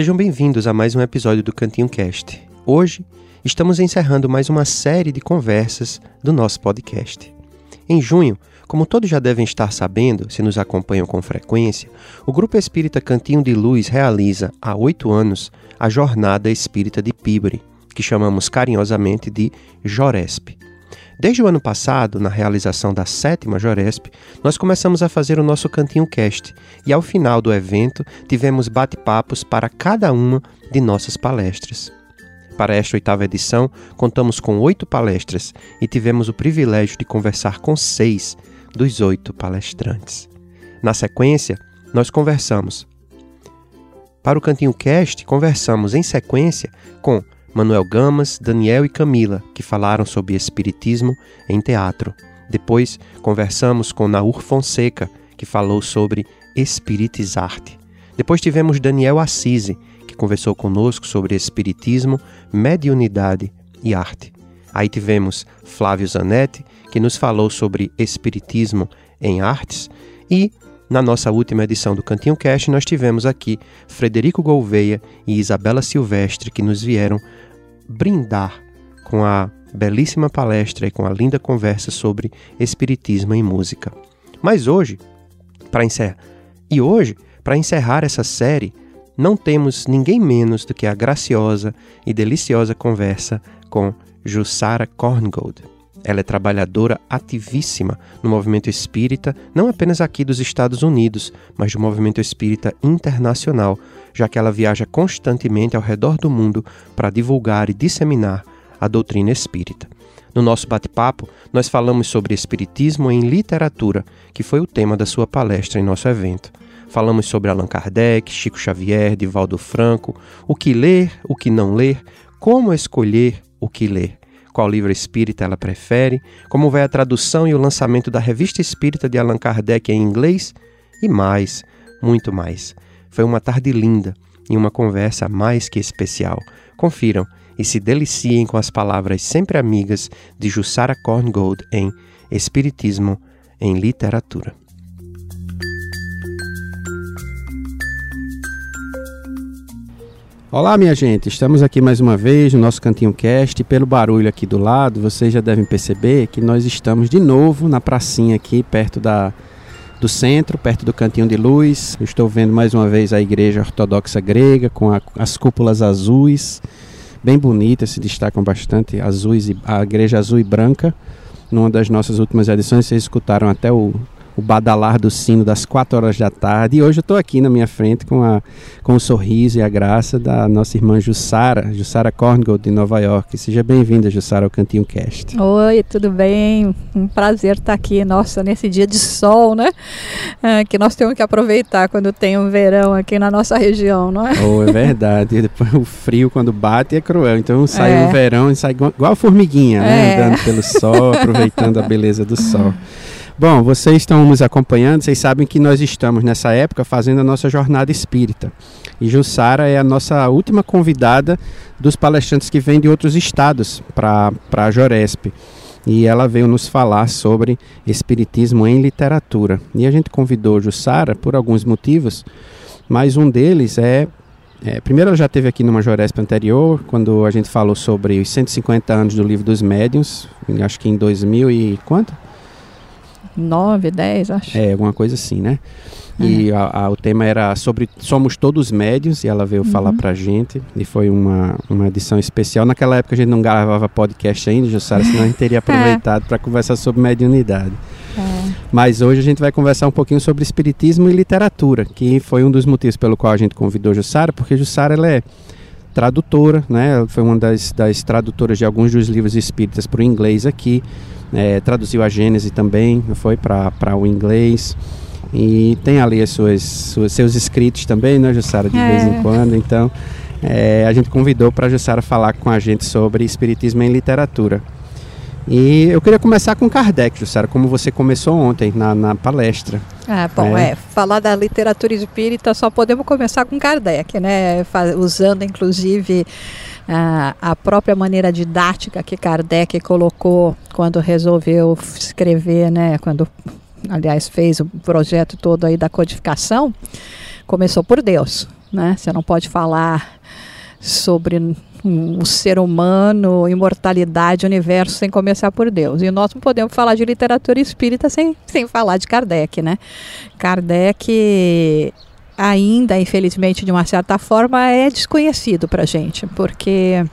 Sejam bem-vindos a mais um episódio do Cantinho Cast. Hoje estamos encerrando mais uma série de conversas do nosso podcast. Em junho, como todos já devem estar sabendo, se nos acompanham com frequência, o Grupo Espírita Cantinho de Luz realiza há oito anos a Jornada Espírita de Pibre, que chamamos carinhosamente de Joresp. Desde o ano passado, na realização da sétima Joresp, nós começamos a fazer o nosso Cantinho Cast e ao final do evento tivemos bate-papos para cada uma de nossas palestras. Para esta oitava edição, contamos com oito palestras e tivemos o privilégio de conversar com seis dos oito palestrantes. Na sequência, nós conversamos. Para o Cantinho Cast, conversamos em sequência com Manuel Gamas, Daniel e Camila, que falaram sobre espiritismo em teatro. Depois, conversamos com Naur Fonseca, que falou sobre espiritizarte. Depois tivemos Daniel Assisi, que conversou conosco sobre espiritismo, mediunidade e arte. Aí tivemos Flávio Zanetti, que nos falou sobre espiritismo em artes, e na nossa última edição do Cantinho Cast, nós tivemos aqui Frederico Gouveia e Isabela Silvestre, que nos vieram brindar com a belíssima palestra e com a linda conversa sobre espiritismo em música. Mas hoje, para encerrar, e hoje, para encerrar essa série, não temos ninguém menos do que a graciosa e deliciosa conversa com Jussara Korngold. Ela é trabalhadora ativíssima no movimento espírita, não apenas aqui dos Estados Unidos, mas do movimento espírita internacional, já que ela viaja constantemente ao redor do mundo para divulgar e disseminar a doutrina espírita. No nosso bate-papo, nós falamos sobre espiritismo em literatura, que foi o tema da sua palestra em nosso evento. Falamos sobre Allan Kardec, Chico Xavier, Divaldo Franco, o que ler, o que não ler, como escolher o que ler qual livro espírita ela prefere, como vai a tradução e o lançamento da Revista Espírita de Allan Kardec em inglês e mais, muito mais. Foi uma tarde linda e uma conversa mais que especial. Confiram e se deliciem com as palavras sempre amigas de Jussara Korngold em Espiritismo em Literatura. Olá, minha gente, estamos aqui mais uma vez no nosso Cantinho Cast. Pelo barulho aqui do lado, vocês já devem perceber que nós estamos de novo na pracinha aqui, perto da, do centro, perto do Cantinho de Luz. Eu estou vendo mais uma vez a Igreja Ortodoxa Grega com a, as cúpulas azuis, bem bonitas, se destacam bastante, azuis e, a Igreja Azul e Branca. Numa das nossas últimas edições, vocês escutaram até o o badalar do sino das 4 horas da tarde. E hoje eu estou aqui na minha frente com, a, com o sorriso e a graça da nossa irmã Jussara, Jussara Korngold, de Nova York. Seja bem-vinda, Jussara, ao Cantinho Cast. Oi, tudo bem? Um prazer estar aqui, nossa, nesse dia de sol, né? É, que nós temos que aproveitar quando tem um verão aqui na nossa região, não é? Oh, é verdade. Depois o frio, quando bate, é cruel. Então sai é. o verão e sai igual, igual a formiguinha, né? É. Andando pelo sol, aproveitando a beleza do sol. Bom, vocês estão nos acompanhando, vocês sabem que nós estamos nessa época fazendo a nossa jornada espírita. E Jussara é a nossa última convidada dos palestrantes que vêm de outros estados para a Joresp. E ela veio nos falar sobre espiritismo em literatura. E a gente convidou Jussara por alguns motivos, mas um deles é é, primeiro, ela já teve aqui numa Joresp anterior, quando a gente falou sobre os 150 anos do Livro dos Médiuns, acho que em 2000 e quanto? 9, 10, acho. É, alguma coisa assim, né? E a, a, o tema era sobre Somos Todos Médios, e ela veio uhum. falar pra gente, e foi uma, uma edição especial. Naquela época a gente não gravava podcast ainda, Jussara, senão a gente teria aproveitado é. para conversar sobre mediunidade. É. Mas hoje a gente vai conversar um pouquinho sobre espiritismo e literatura, que foi um dos motivos pelo qual a gente convidou Jussara, porque Jussara ela é tradutora, né? Ela foi uma das, das tradutoras de alguns dos livros espíritas para o inglês aqui é, traduziu a Gênese também, foi para o inglês. E tem ali as suas, suas, seus escritos também, né, Jussara, de é. vez em quando. Então, é, a gente convidou para a Jussara falar com a gente sobre Espiritismo em literatura. E eu queria começar com Kardec, Jussara, como você começou ontem na, na palestra. Ah, bom, é. é. falar da literatura espírita só podemos começar com Kardec, né? Usando inclusive a, a própria maneira didática que Kardec colocou quando resolveu escrever, né? Quando aliás, fez o projeto todo aí da codificação, começou por Deus, né? Você não pode falar sobre o ser humano, imortalidade, universo, sem começar por Deus. E nós não podemos falar de literatura espírita sem, sem falar de Kardec, né? Kardec ainda, infelizmente, de uma certa forma, é desconhecido para a gente, porque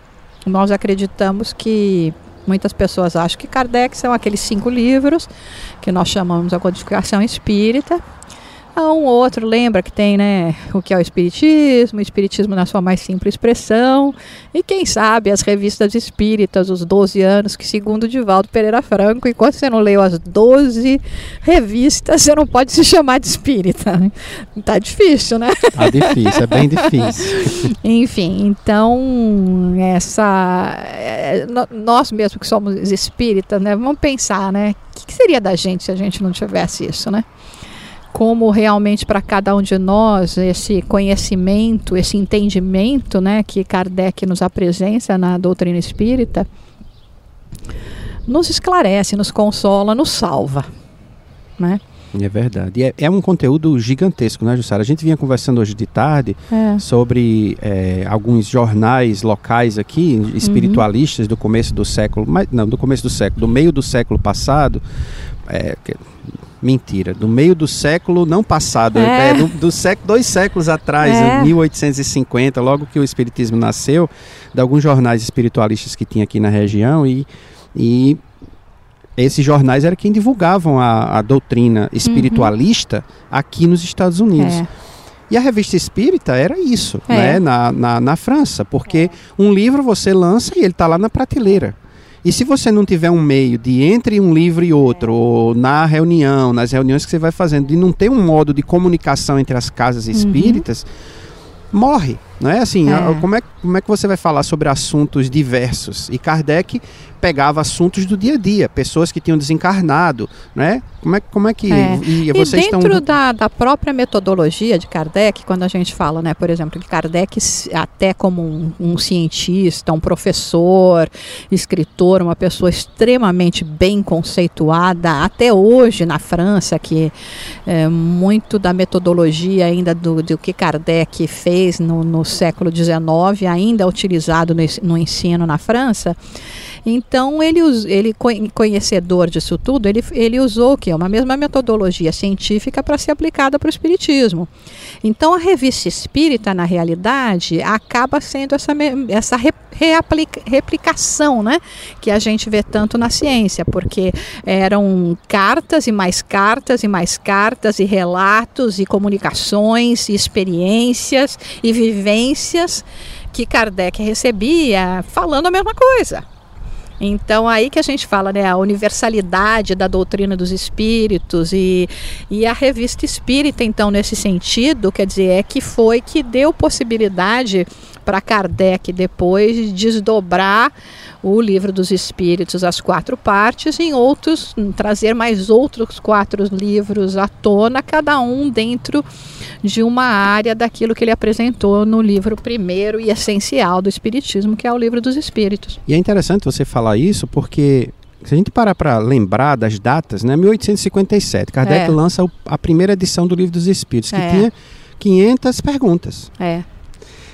nós acreditamos que Muitas pessoas acham que Kardec são aqueles cinco livros que nós chamamos a codificação espírita, um outro lembra que tem né, o que é o Espiritismo, o Espiritismo na sua mais simples expressão, e quem sabe as revistas espíritas, os 12 anos, que segundo Divaldo Pereira Franco, enquanto você não leu as 12 revistas, você não pode se chamar de espírita. Tá difícil, né? Tá difícil, é bem difícil. Enfim, então, essa. É, nós mesmos que somos espíritas, né, vamos pensar, né? O que seria da gente se a gente não tivesse isso, né? Como realmente para cada um de nós esse conhecimento, esse entendimento, né, que Kardec nos apresenta na doutrina espírita, nos esclarece, nos consola, nos salva, né? É verdade. E é, é um conteúdo gigantesco, né, Jussara? A gente vinha conversando hoje de tarde é. sobre é, alguns jornais locais aqui, espiritualistas uhum. do começo do século, mas, não, do começo do século, do meio do século passado, é, Mentira, do meio do século não passado, é. É, do, do, século, dois séculos atrás, é. 1850, logo que o Espiritismo nasceu, de alguns jornais espiritualistas que tinha aqui na região e, e esses jornais eram quem divulgavam a, a doutrina espiritualista uhum. aqui nos Estados Unidos. É. E a revista espírita era isso, é. né, na, na, na França, porque é. um livro você lança e ele está lá na prateleira. E se você não tiver um meio de entre um livro e outro, ou na reunião, nas reuniões que você vai fazendo, de não ter um modo de comunicação entre as casas uhum. espíritas, uhum. morre. Não é assim? É. Como, é, como é que você vai falar sobre assuntos diversos? E Kardec pegava assuntos do dia a dia, pessoas que tinham desencarnado, né? Como é, como é que é. e, vocês e dentro estão... da, da própria metodologia de Kardec, quando a gente fala, né, por exemplo, que Kardec até como um, um cientista, um professor, escritor, uma pessoa extremamente bem conceituada, até hoje na França, que é, muito da metodologia ainda do, do que Kardec fez no, no século XIX ainda utilizado no ensino na França. Então, ele, ele conhecedor disso tudo, ele, ele usou o que? Uma mesma metodologia científica para ser aplicada para o Espiritismo. Então, a revista espírita, na realidade, acaba sendo essa, essa reaplica, replicação né, que a gente vê tanto na ciência, porque eram cartas e mais cartas e mais cartas, e relatos, e comunicações, e experiências, e vivências que Kardec recebia falando a mesma coisa. Então aí que a gente fala, né, a universalidade da doutrina dos espíritos e, e a revista espírita, então, nesse sentido, quer dizer, é que foi que deu possibilidade para Kardec depois desdobrar o livro dos Espíritos, as quatro partes, em outros, trazer mais outros quatro livros à tona, cada um dentro de uma área daquilo que ele apresentou no livro primeiro e essencial do Espiritismo, que é o livro dos Espíritos. E é interessante você falar isso porque se a gente parar para lembrar das datas, né, 1857, Kardec é. lança a primeira edição do Livro dos Espíritos, que é. tinha 500 perguntas. É.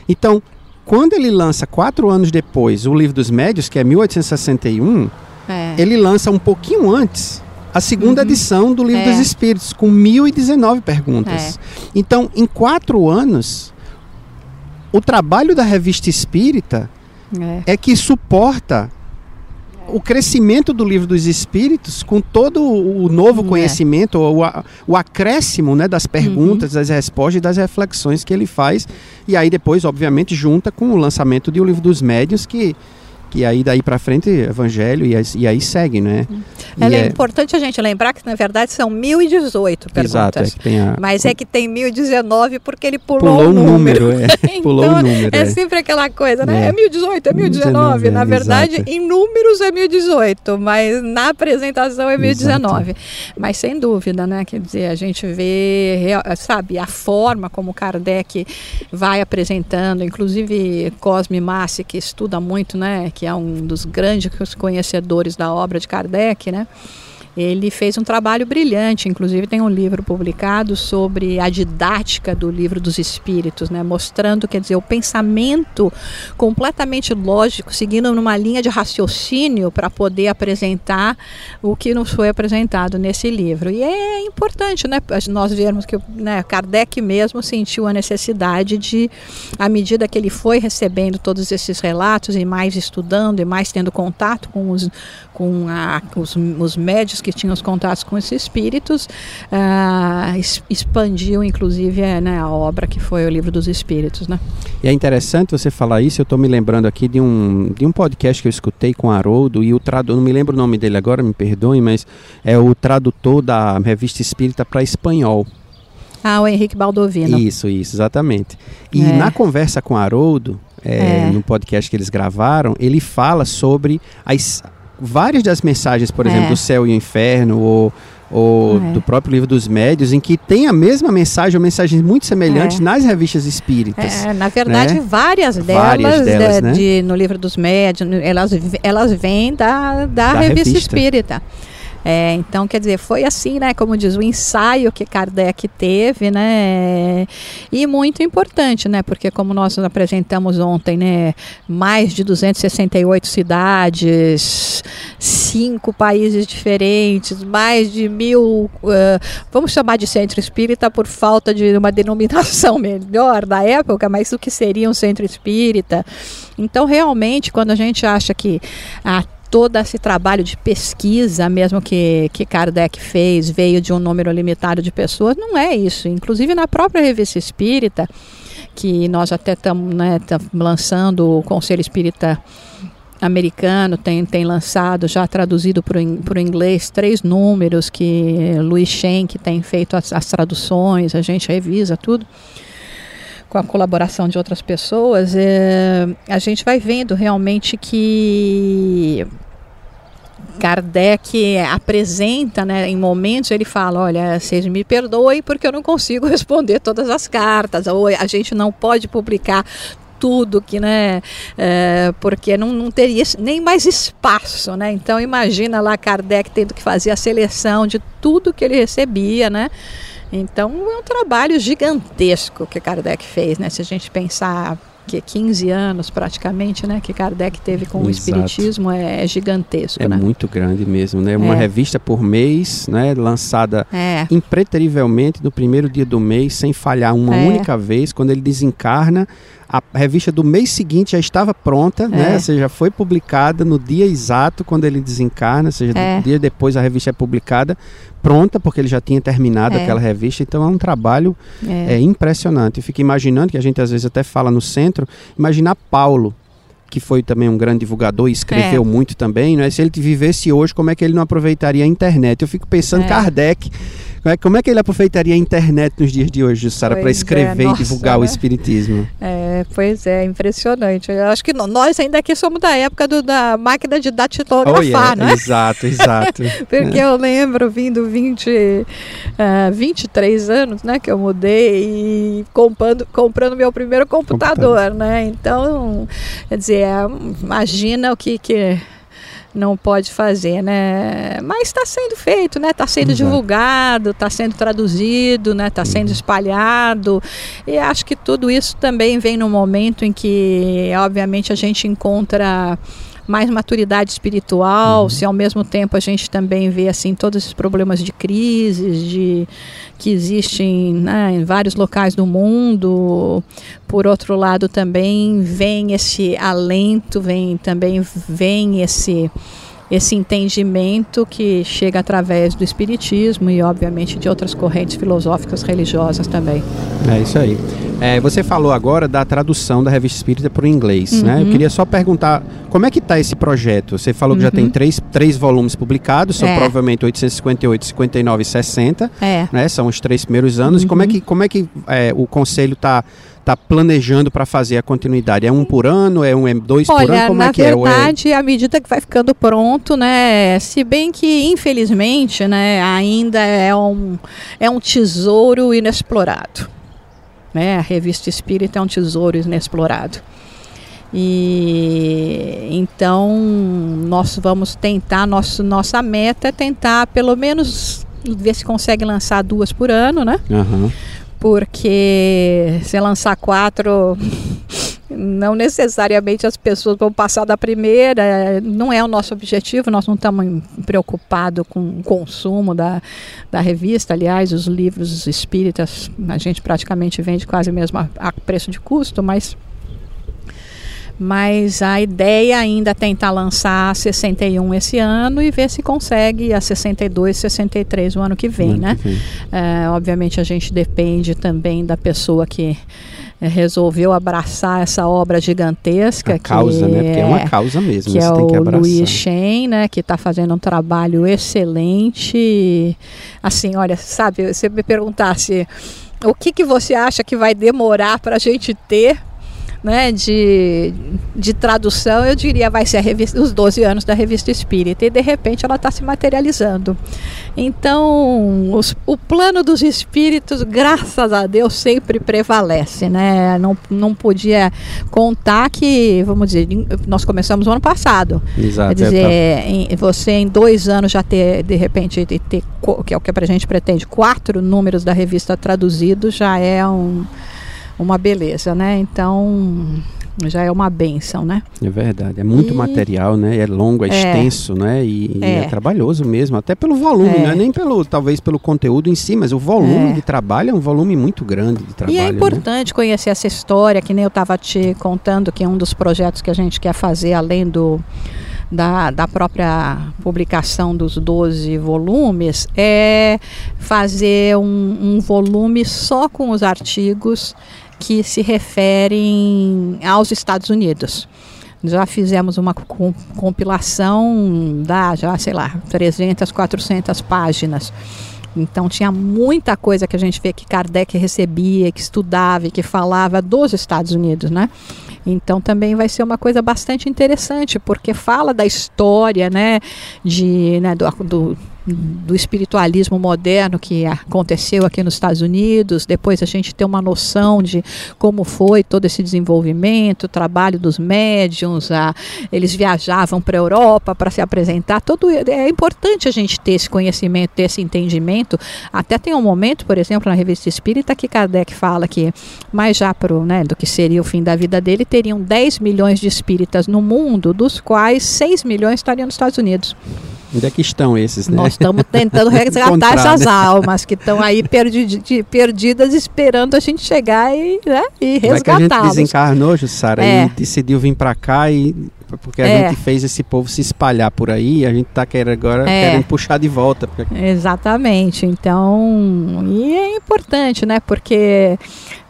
Então, quando ele lança quatro anos depois o Livro dos Médios, que é 1861, é. ele lança um pouquinho antes a segunda uhum. edição do Livro é. dos Espíritos, com 1019 perguntas. É. Então, em quatro anos, o trabalho da revista espírita é, é que suporta o crescimento do livro dos espíritos com todo o novo é. conhecimento, o, o acréscimo né, das perguntas, uhum. das respostas e das reflexões que ele faz. E aí depois, obviamente, junta com o lançamento de O Livro dos Médios, que, que aí daí para frente, Evangelho, e, e aí segue, né? É, é, importante a gente lembrar que, na verdade, são 1018 perguntas. Exato, é que tem a... Mas é que tem 1019 porque ele pulou, pulou o número. número é. então, pulou o número. É, é, sempre aquela coisa, né? É, é 1018, é 1019. 19, na verdade, exato. em números é 1018, mas na apresentação é 1019. Exato. Mas sem dúvida, né? Quer dizer, a gente vê, sabe, a forma como Kardec vai apresentando, inclusive Cosme Massi, que estuda muito, né? Que é um dos grandes conhecedores da obra de Kardec, né? Ele fez um trabalho brilhante, inclusive tem um livro publicado sobre a didática do livro dos espíritos, né, mostrando, quer dizer, o pensamento completamente lógico, seguindo numa linha de raciocínio para poder apresentar o que nos foi apresentado nesse livro. E é importante, né, nós vermos que né, Kardec mesmo sentiu a necessidade de, à medida que ele foi recebendo todos esses relatos e mais estudando e mais tendo contato com os, com a, os, os médios que tinham os contatos com esses espíritos, uh, expandiu inclusive é, né, a obra que foi o Livro dos Espíritos. Né? E é interessante você falar isso, eu estou me lembrando aqui de um, de um podcast que eu escutei com Haroldo e o tradutor, não me lembro o nome dele agora, me perdoem, mas é o tradutor da revista Espírita para espanhol. Ah, o Henrique Baldovino. Isso, isso, exatamente. E é. na conversa com Haroldo, é, é. no podcast que eles gravaram, ele fala sobre as, várias das mensagens, por exemplo, é. do céu e o inferno, ou, ou é. do próprio livro dos médios, em que tem a mesma mensagem, ou mensagens muito semelhantes é. nas revistas espíritas. É, na verdade, né? várias delas, várias delas de, né? de, no livro dos médios, elas, elas vêm da, da, da revista, revista espírita. É, então, quer dizer, foi assim, né? Como diz, o ensaio que Kardec teve, né? E muito importante, né? Porque como nós apresentamos ontem, né? Mais de 268 cidades, cinco países diferentes, mais de mil, uh, vamos chamar de centro espírita por falta de uma denominação melhor da época, mas o que seria um centro espírita? Então, realmente, quando a gente acha que a todo esse trabalho de pesquisa, mesmo que, que Kardec fez, veio de um número limitado de pessoas, não é isso. Inclusive na própria revista espírita, que nós até estamos né, lançando o Conselho Espírita americano tem, tem lançado, já traduzido para o inglês, três números que Luiz Schenck tem feito as, as, traduções, a gente revisa tudo com a colaboração de outras pessoas, é, a gente vai vendo realmente que Kardec apresenta, né, em momentos ele fala, olha, vocês me perdoem porque eu não consigo responder todas as cartas, ou a gente não pode publicar tudo que, né, é, porque não, não teria nem mais espaço, né, então imagina lá Kardec tendo que fazer a seleção de tudo que ele recebia, né, então é um trabalho gigantesco que Kardec fez, né, se a gente pensar que 15 anos praticamente, né, que Kardec teve com Exato. o espiritismo é, é gigantesco, é né? muito grande mesmo, né? Uma é. revista por mês, né, lançada é. impreterivelmente no primeiro dia do mês, sem falhar uma é. única vez, quando ele desencarna, a revista do mês seguinte já estava pronta, né? é. né? Ou seja, foi publicada no dia exato quando ele desencarna, ou seja, é. dia depois a revista é publicada, pronta, porque ele já tinha terminado é. aquela revista. Então é um trabalho é. é impressionante. Eu fico imaginando, que a gente às vezes até fala no centro, imaginar Paulo, que foi também um grande divulgador e escreveu é. muito também, né? Se ele vivesse hoje, como é que ele não aproveitaria a internet? Eu fico pensando, é. Kardec é, como é que ele aproveitaria a internet nos dias de hoje, Sara, para é, escrever é, nossa, e divulgar né? o espiritismo? É, pois é, impressionante. Eu acho que nós ainda aqui somos da época do, da máquina de datilografar, oh, yeah. né? Exato, exato. Porque é. eu lembro vindo 20, uh, 23 anos, né, que eu mudei e comprando, comprando meu primeiro computador, computador. né? Então, quer dizer, imagina o que que não pode fazer, né? Mas está sendo feito, né? Está sendo Exato. divulgado, está sendo traduzido, né? Está sendo espalhado. E acho que tudo isso também vem no momento em que, obviamente, a gente encontra mais maturidade espiritual, uhum. se ao mesmo tempo a gente também vê assim todos esses problemas de crises, de que existem né, em vários locais do mundo. Por outro lado, também vem esse alento, vem também vem esse esse entendimento que chega através do espiritismo e obviamente de outras correntes filosóficas religiosas também. É isso aí. É, você falou agora da tradução da Revista Espírita para o inglês, uhum. né? Eu uhum. queria só perguntar como é que está esse projeto? Você falou que uhum. já tem uhum. três, três volumes publicados, são é. provavelmente 858, 59 e 60, é. né? São os três primeiros anos. Uhum. Como é que, como é que é, o Conselho está está planejando para fazer a continuidade? É um por ano? É um é dois Olha, por ano? Como é que verdade, é? Na verdade, à medida que vai ficando pronto, né? Se bem que, infelizmente, né, ainda é um, é um tesouro inexplorado. Né? A revista Espírita é um tesouro inexplorado. E então nós vamos tentar, nosso, nossa meta é tentar pelo menos ver se consegue lançar duas por ano, né? Uhum porque se lançar quatro, não necessariamente as pessoas vão passar da primeira, não é o nosso objetivo, nós não estamos preocupados com o consumo da, da revista, aliás, os livros espíritas a gente praticamente vende quase mesmo a, a preço de custo, mas mas a ideia ainda é tentar lançar a 61 esse ano e ver se consegue a 62, 63 o ano que vem, né? Que vem. É, obviamente a gente depende também da pessoa que é, resolveu abraçar essa obra gigantesca. A causa, né? Porque é uma causa mesmo. Que é o que Luiz Shen, né? Que está fazendo um trabalho excelente. Assim, olha, sabe, você me perguntasse o que, que você acha que vai demorar para a gente ter né, de, de tradução, eu diria vai ser revista, os 12 anos da revista Espírita, e de repente ela está se materializando. Então, os, o plano dos espíritos, graças a Deus, sempre prevalece. Né? Não, não podia contar que, vamos dizer, nós começamos no ano passado. Exato. Quer dizer, é, em, você em dois anos já ter, de repente, ter, ter que é o que a gente pretende, quatro números da revista traduzidos já é um uma beleza, né? Então já é uma benção, né? É verdade, é muito e... material, né? É longo, é, é. extenso, né? E é. é. trabalhoso mesmo, até pelo volume, é. não é nem pelo, talvez pelo conteúdo em si, mas o volume é. de trabalho é um volume muito grande de trabalho. E é né? importante né? conhecer essa história, que nem eu estava te contando que é um dos projetos que a gente quer fazer, além do da, da própria publicação dos 12 volumes é fazer um, um volume só com os artigos que se referem aos Estados Unidos. Já fizemos uma compilação da, já sei lá, 300, 400 páginas. Então tinha muita coisa que a gente vê que Kardec recebia, que estudava e que falava dos Estados Unidos, né? Então também vai ser uma coisa bastante interessante, porque fala da história, né, de, né, do, do do espiritualismo moderno que aconteceu aqui nos Estados Unidos, depois a gente ter uma noção de como foi todo esse desenvolvimento, o trabalho dos médiums, a, eles viajavam para a Europa para se apresentar, todo, é importante a gente ter esse conhecimento, ter esse entendimento, até tem um momento, por exemplo, na Revista Espírita, que Kardec fala que, mais já pro, né, do que seria o fim da vida dele, teriam 10 milhões de espíritas no mundo, dos quais 6 milhões estariam nos Estados Unidos. Onde é que estão esses, né? Nós estamos tentando resgatar essas né? almas que estão aí perdi perdidas, esperando a gente chegar e, né, e resgatá-las. a gente desencarnou, Jussara, é. e decidiu vir para cá e porque a é. gente fez esse povo se espalhar por aí e a gente está querendo agora é. querendo puxar de volta. Exatamente. Então, e é importante, né? Porque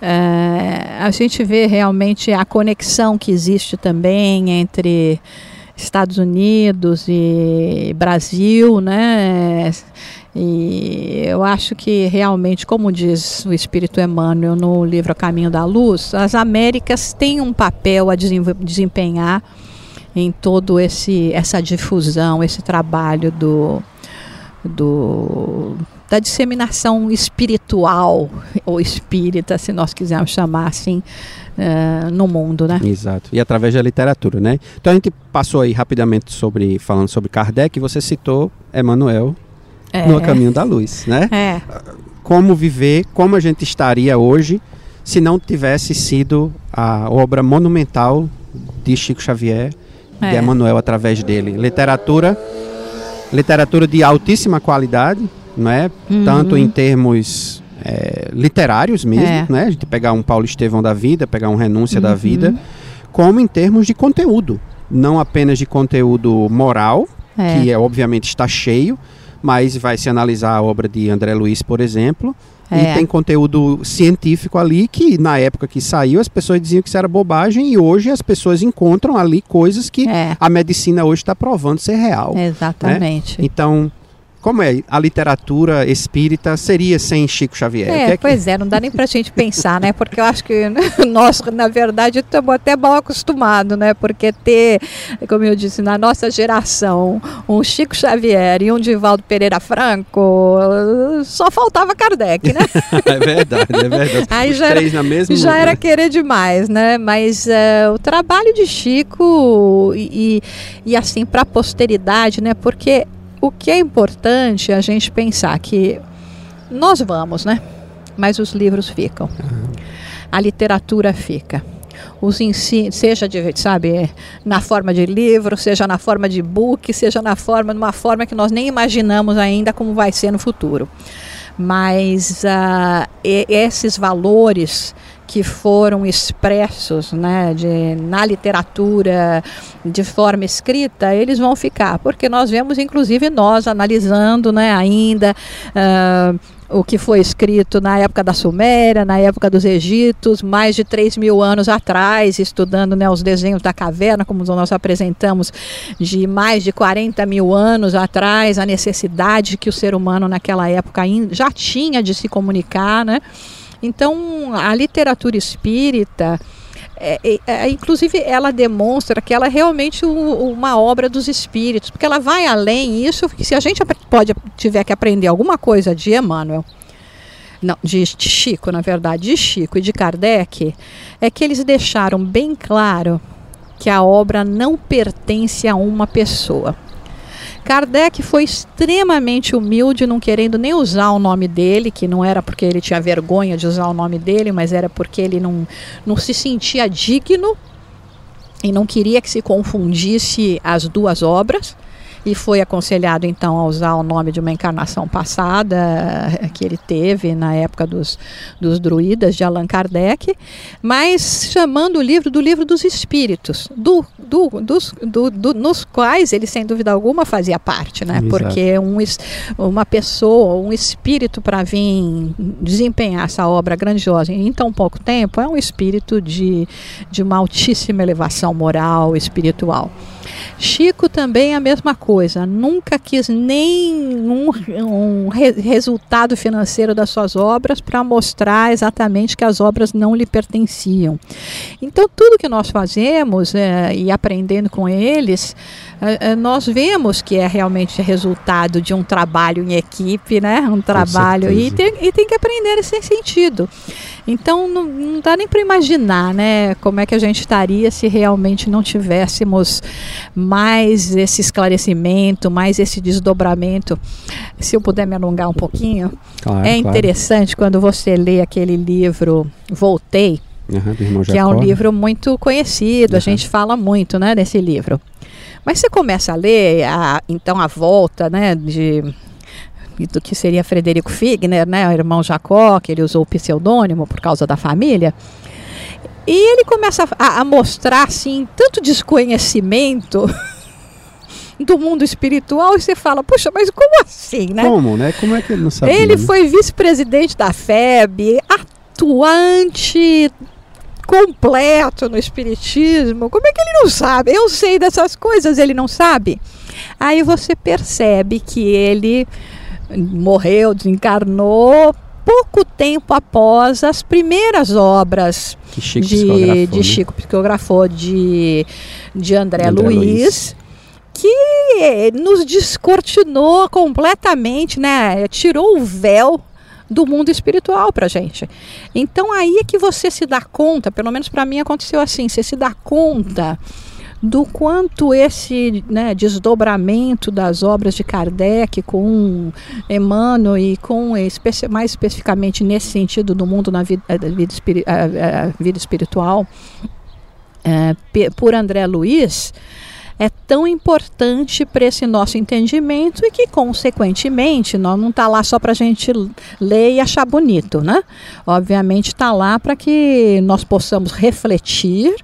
é, a gente vê realmente a conexão que existe também entre Estados Unidos e Brasil, né? E eu acho que realmente, como diz o Espírito Emmanuel no livro A Caminho da Luz, as Américas têm um papel a desempenhar em todo esse essa difusão, esse trabalho do, do da disseminação espiritual ou espírita, se nós quisermos chamar assim, uh, no mundo, né? Exato. E através da literatura, né? Então a gente passou aí rapidamente sobre falando sobre Kardec, você citou Emmanuel é. no Caminho da Luz, né? É. Como viver, como a gente estaria hoje se não tivesse sido a obra monumental de Chico Xavier, é. de Emmanuel através dele. Literatura, literatura de altíssima qualidade, não é? Uhum. Tanto em termos é, literários mesmo, é. né? A gente pegar um Paulo Estevão da vida, pegar um Renúncia uhum. da vida, como em termos de conteúdo, não apenas de conteúdo moral, é. que é obviamente está cheio, mas vai se analisar a obra de André Luiz, por exemplo, É. E tem conteúdo científico ali que na época que saiu as pessoas diziam que isso era bobagem e hoje as pessoas encontram ali coisas que é. a medicina hoje está provando ser real. Né? Exatamente. Né? Então como é? A literatura espírita seria sem Chico Xavier? É, é pois que... é, não dá nem para a gente pensar, né? Porque eu acho que nós, na verdade, estamos até mal acostumados, né? Porque ter, como eu disse, na nossa geração, um Chico Xavier e um Divaldo Pereira Franco, só faltava Kardec, né? é verdade, é verdade. Aí Os já três era, na mesma... Já era querer demais, né? Mas uh, o trabalho de Chico e, e, e assim, para a posteridade, né? Porque o que é importante é a gente pensar que nós vamos, né? Mas os livros ficam. A literatura fica. Os ensinos, seja de, sabe, na forma de livro, seja na forma de book, seja na forma, numa forma que nós nem imaginamos ainda como vai ser no futuro. Mas uh, esses valores que foram expressos né, de, na literatura de forma escrita, eles vão ficar, porque nós vemos, inclusive, nós analisando né, ainda. Uh, o que foi escrito na época da Suméria, na época dos Egitos, mais de 3 mil anos atrás, estudando né, os desenhos da caverna, como nós apresentamos, de mais de 40 mil anos atrás, a necessidade que o ser humano naquela época já tinha de se comunicar, né? Então, a literatura espírita, é, é, é, inclusive, ela demonstra que ela é realmente uma obra dos espíritos, porque ela vai além. Isso, se a gente pode tiver que aprender alguma coisa de Emmanuel, não, de Chico, na verdade, de Chico e de Kardec, é que eles deixaram bem claro que a obra não pertence a uma pessoa. Kardec foi extremamente humilde, não querendo nem usar o nome dele, que não era porque ele tinha vergonha de usar o nome dele, mas era porque ele não, não se sentia digno e não queria que se confundisse as duas obras e foi aconselhado então a usar o nome de uma encarnação passada eh, que ele teve na época dos, dos druidas de Allan Kardec, mas chamando o livro do livro dos espíritos, do, do, dos, do, do nos quais ele sem dúvida alguma fazia parte, né? Exato. Porque um, uma pessoa, um espírito para vir desempenhar essa obra grandiosa em tão pouco tempo é um espírito de, de uma altíssima elevação moral, espiritual. Chico também é a mesma coisa, nunca quis nenhum um re resultado financeiro das suas obras para mostrar exatamente que as obras não lhe pertenciam. Então, tudo que nós fazemos é, e aprendendo com eles, é, é, nós vemos que é realmente resultado de um trabalho em equipe, né? Um trabalho e tem, e tem que aprender nesse sentido. Então não, não dá nem para imaginar, né, como é que a gente estaria se realmente não tivéssemos mais esse esclarecimento, mais esse desdobramento. Se eu puder me alongar um pouquinho, claro, é interessante claro. quando você lê aquele livro Voltei, uhum, que é um livro muito conhecido, uhum. a gente fala muito, né, desse livro. Mas você começa a ler, a, então a volta, né, de do que seria Frederico Figner, né, o irmão Jacó, que ele usou o pseudônimo por causa da família. E ele começa a, a mostrar assim tanto desconhecimento do mundo espiritual e você fala, puxa, mas como assim, né? Como, né? Como é que ele não sabe? Ele né? foi vice-presidente da FEB, atuante completo no espiritismo. Como é que ele não sabe? Eu sei dessas coisas, ele não sabe. Aí você percebe que ele morreu, desencarnou pouco tempo após as primeiras obras que Chico de, psicografou, de né? Chico psicografou de, de André, André Luiz, Luiz, que nos descortinou completamente, né? Tirou o véu do mundo espiritual para gente. Então aí é que você se dá conta, pelo menos para mim aconteceu assim, você se dá conta do quanto esse né, desdobramento das obras de Kardec com Emmanuel e com mais especificamente nesse sentido do mundo na vida, eh, vida, espiri a, eh, eh, vida espiritual é, por André Luiz é tão importante para esse nosso entendimento e que, consequentemente, nós não está lá só para a gente ler e achar bonito, né? Obviamente está lá para que nós possamos refletir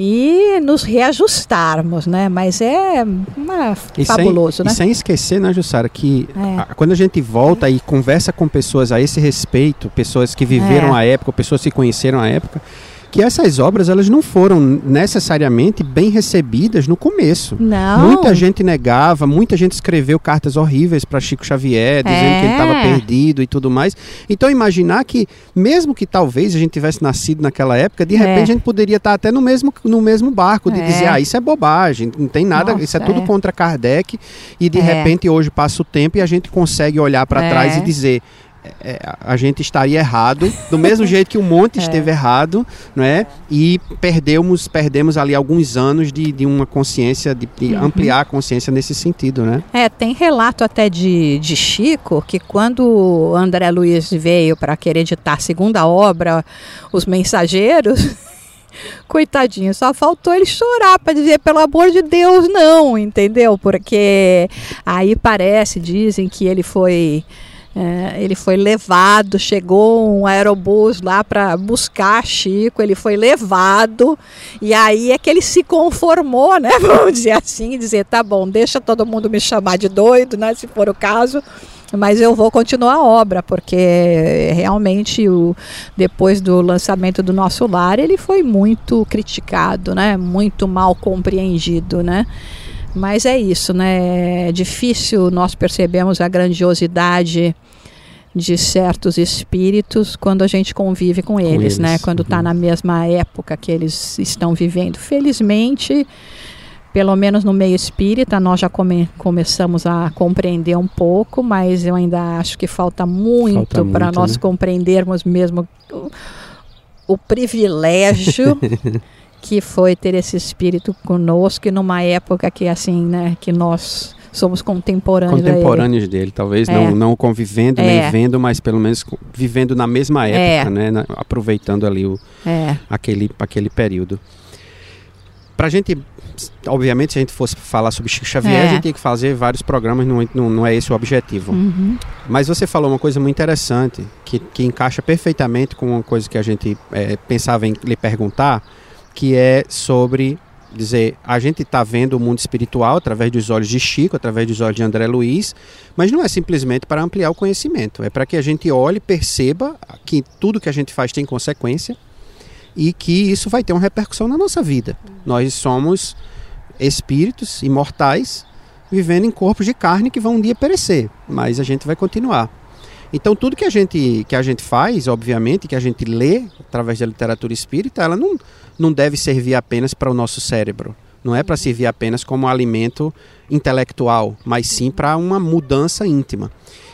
e nos reajustarmos, né? Mas é uma, fabuloso, sem, né? E sem esquecer, né, Jussara, que é. a, quando a gente volta e conversa com pessoas a esse respeito, pessoas que viveram é. a época, pessoas que conheceram a época, que essas obras elas não foram necessariamente bem recebidas no começo. Não. Muita gente negava, muita gente escreveu cartas horríveis para Chico Xavier, dizendo é. que ele estava é. perdido e tudo mais. Então imaginar que mesmo que talvez a gente tivesse nascido naquela época, de é. repente a gente poderia estar até no mesmo no mesmo barco de é. dizer, ah, isso é bobagem, não tem nada, Nossa, isso é tudo é. contra Kardec e de repente hoje passa o tempo e a gente consegue olhar para trás e dizer é, a gente estaria errado, do mesmo jeito que o monte é. esteve errado, não é? E perdemos, perdemos ali alguns anos de, de uma consciência, de, de uhum. ampliar a consciência nesse sentido, né? É, tem relato até de, de Chico que quando André Luiz veio para querer editar a segunda obra, Os Mensageiros, coitadinho, só faltou ele chorar para dizer pelo amor de Deus não, entendeu? Porque aí parece, dizem que ele foi é, ele foi levado, chegou um aerobus lá para buscar Chico, ele foi levado, e aí é que ele se conformou, né? Vamos dizer assim, dizer, tá bom, deixa todo mundo me chamar de doido, né? Se for o caso mas eu vou continuar a obra, porque realmente o, depois do lançamento do nosso lar ele foi muito criticado, né? Muito mal compreendido, né? Mas é isso, né? É difícil nós percebemos a grandiosidade de certos espíritos quando a gente convive com eles, com eles. né? Quando está uhum. na mesma época que eles estão vivendo. Felizmente, pelo menos no meio espírita, nós já come, começamos a compreender um pouco, mas eu ainda acho que falta muito para nós né? compreendermos mesmo o, o privilégio que foi ter esse espírito conosco numa época que assim, né, que nós somos contemporâneos contemporâneos dele, talvez é. não, não convivendo é. nem vendo, mas pelo menos vivendo na mesma época, é. né, na, aproveitando ali o, é. aquele, aquele período. Para a gente, obviamente, se a gente fosse falar sobre Chico Xavier, a é. gente tem que fazer vários programas, não, não, não é esse o objetivo. Uhum. Mas você falou uma coisa muito interessante, que, que encaixa perfeitamente com uma coisa que a gente é, pensava em lhe perguntar, que é sobre dizer, a gente está vendo o mundo espiritual através dos olhos de Chico, através dos olhos de André Luiz, mas não é simplesmente para ampliar o conhecimento, é para que a gente olhe, perceba que tudo que a gente faz tem consequência e que isso vai ter uma repercussão na nossa vida. Nós somos espíritos imortais vivendo em corpos de carne que vão um dia perecer, mas a gente vai continuar. Então tudo que a gente que a gente faz, obviamente, que a gente lê através da literatura espírita, ela não não deve servir apenas para o nosso cérebro. Não é para servir apenas como alimento intelectual, mas sim para uma mudança íntima.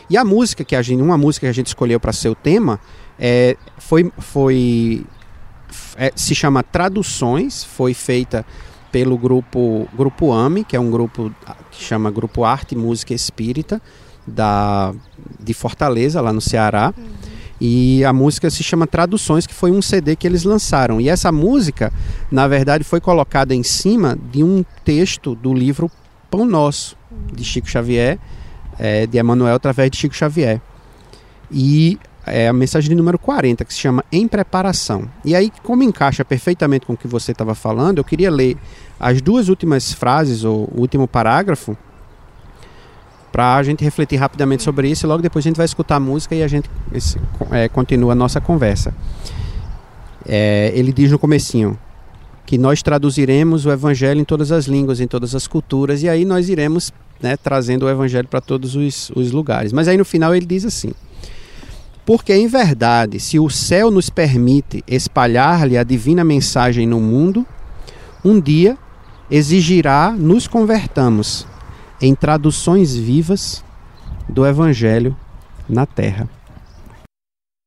E a música que a gente, uma música que a gente escolheu para ser o tema, é, foi, foi é, se chama Traduções, foi feita pelo grupo Grupo AME, que é um grupo que chama Grupo Arte, Música Espírita da de Fortaleza, lá no Ceará. Uhum. E a música se chama Traduções, que foi um CD que eles lançaram. E essa música, na verdade, foi colocada em cima de um texto do livro Pão Nosso, de Chico Xavier, é, de Emmanuel, através de Chico Xavier. E é a mensagem de número 40, que se chama Em Preparação. E aí, como encaixa perfeitamente com o que você estava falando, eu queria ler as duas últimas frases, ou o último parágrafo, para a gente refletir rapidamente sobre isso e logo depois a gente vai escutar a música e a gente esse, é, continua a nossa conversa. É, ele diz no comecinho que nós traduziremos o evangelho em todas as línguas, em todas as culturas e aí nós iremos né, trazendo o evangelho para todos os, os lugares. Mas aí no final ele diz assim: porque em verdade, se o céu nos permite espalhar-lhe a divina mensagem no mundo, um dia exigirá nos convertamos em traduções vivas do Evangelho na Terra.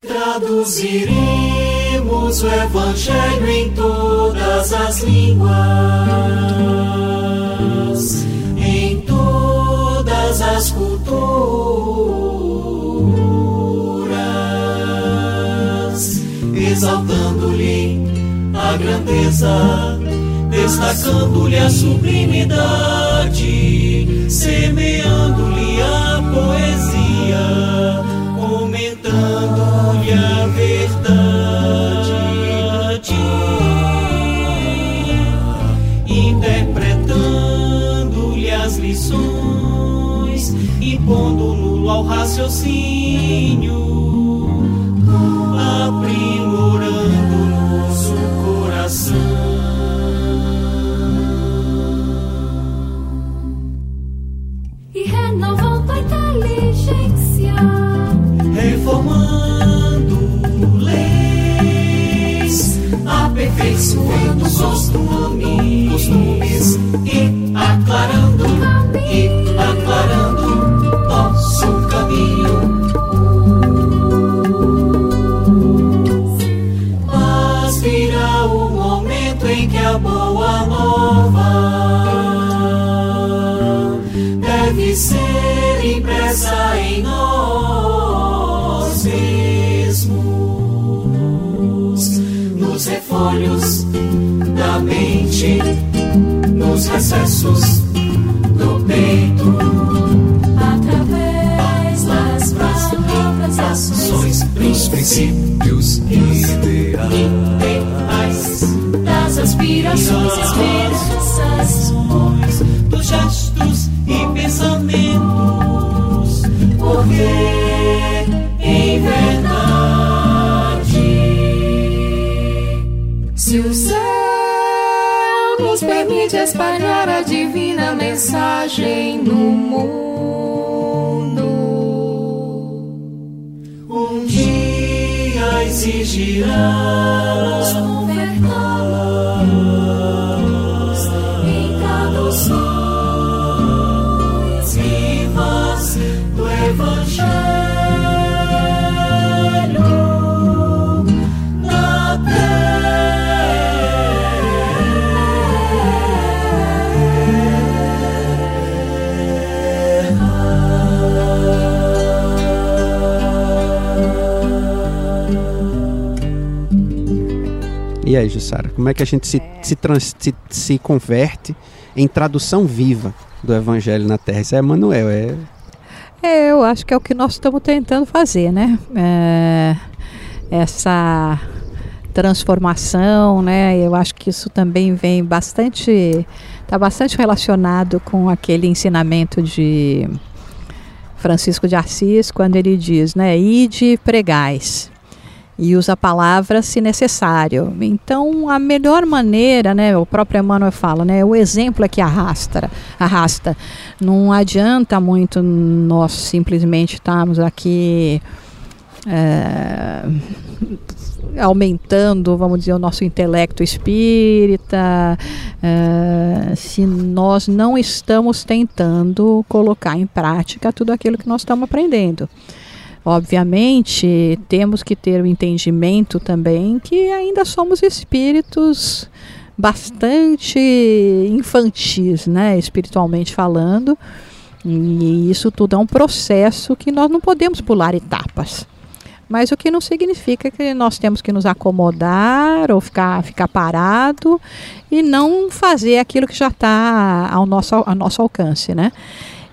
Traduziremos o Evangelho em todas as línguas, em todas as culturas, exaltando-lhe a grandeza destacando-lhe a sublimidade, semeando-lhe a poesia, comentando-lhe a verdade, interpretando-lhe as lições e pondo nulo ao raciocínio. Reformando leis, aperfeiçoando costumes, costumes e aclarando nos recessos do peito, através das palavras, das ações, dos princípios ideais, das aspirações espalhar a divina mensagem no mundo, um dia exigirá aí, Jussara, como é que a gente se, se, trans- se, se converte em tradução viva do Evangelho na Terra? Isso é Manuel, é É, eu acho que é o que nós estamos tentando fazer, né? É, essa transformação, né? Eu acho que isso também vem bastante, está bastante relacionado com aquele ensinamento de Francisco de Assis, quando ele diz, né? Ide pregais e usa a palavra se necessário. Então, a melhor maneira, né, o próprio Emmanuel fala, né, o exemplo é que arrasta, arrasta. Não adianta muito nós simplesmente estarmos aqui é, aumentando, vamos dizer, o nosso intelecto espírita, é, se nós não estamos tentando colocar em prática tudo aquilo que nós estamos aprendendo. Obviamente, temos que ter o entendimento também que ainda somos espíritos bastante infantis, né, espiritualmente falando. E isso tudo é um processo que nós não podemos pular etapas. Mas o que não significa que nós temos que nos acomodar ou ficar, ficar parado e não fazer aquilo que já está ao nosso, ao nosso alcance, né?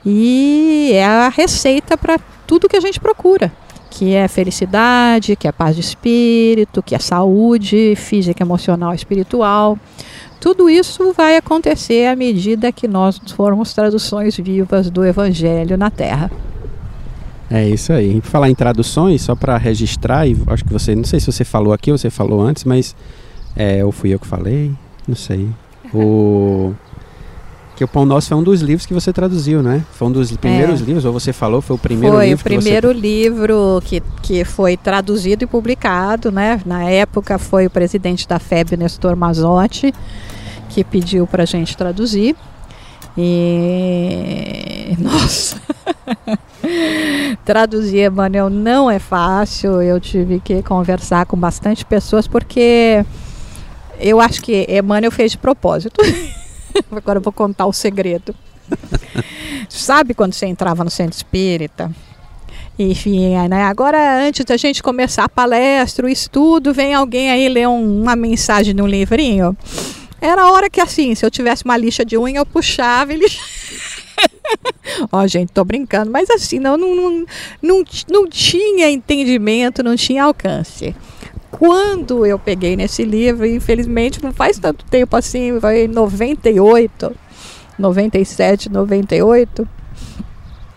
E é a receita para tudo que a gente procura, que é felicidade, que é paz de espírito, que é saúde física, emocional, espiritual. Tudo isso vai acontecer à medida que nós formos traduções vivas do Evangelho na Terra. É isso aí. Falar em traduções, só para registrar, e acho que você, não sei se você falou aqui ou você falou antes, mas é, ou fui eu que falei, não sei. O que o Pão Nosso foi um dos livros que você traduziu, né? Foi um dos primeiros livros, ou você falou, foi o primeiro foi livro o primeiro livro que, que foi traduzido e publicado, né? Na época foi o presidente da FEB, Nestor Mazotti, que pediu para a gente traduzir. E nossa, traduzir Emmanuel não é fácil. Eu tive que conversar com bastante pessoas porque eu acho que Emmanuel fez de propósito. Agora eu vou contar o segredo. Sabe quando você entrava no centro espírita? Enfim, né? agora antes da gente começar a palestra, o estudo, vem alguém aí ler um, uma mensagem de um livrinho. Era a hora que assim, se eu tivesse uma lixa de unha, eu puxava e lixava. Ó, gente, tô brincando, mas assim, não, não, não, não, não tinha entendimento, não tinha alcance quando eu peguei nesse livro, infelizmente não faz tanto tempo assim, foi em 98, 97, 98,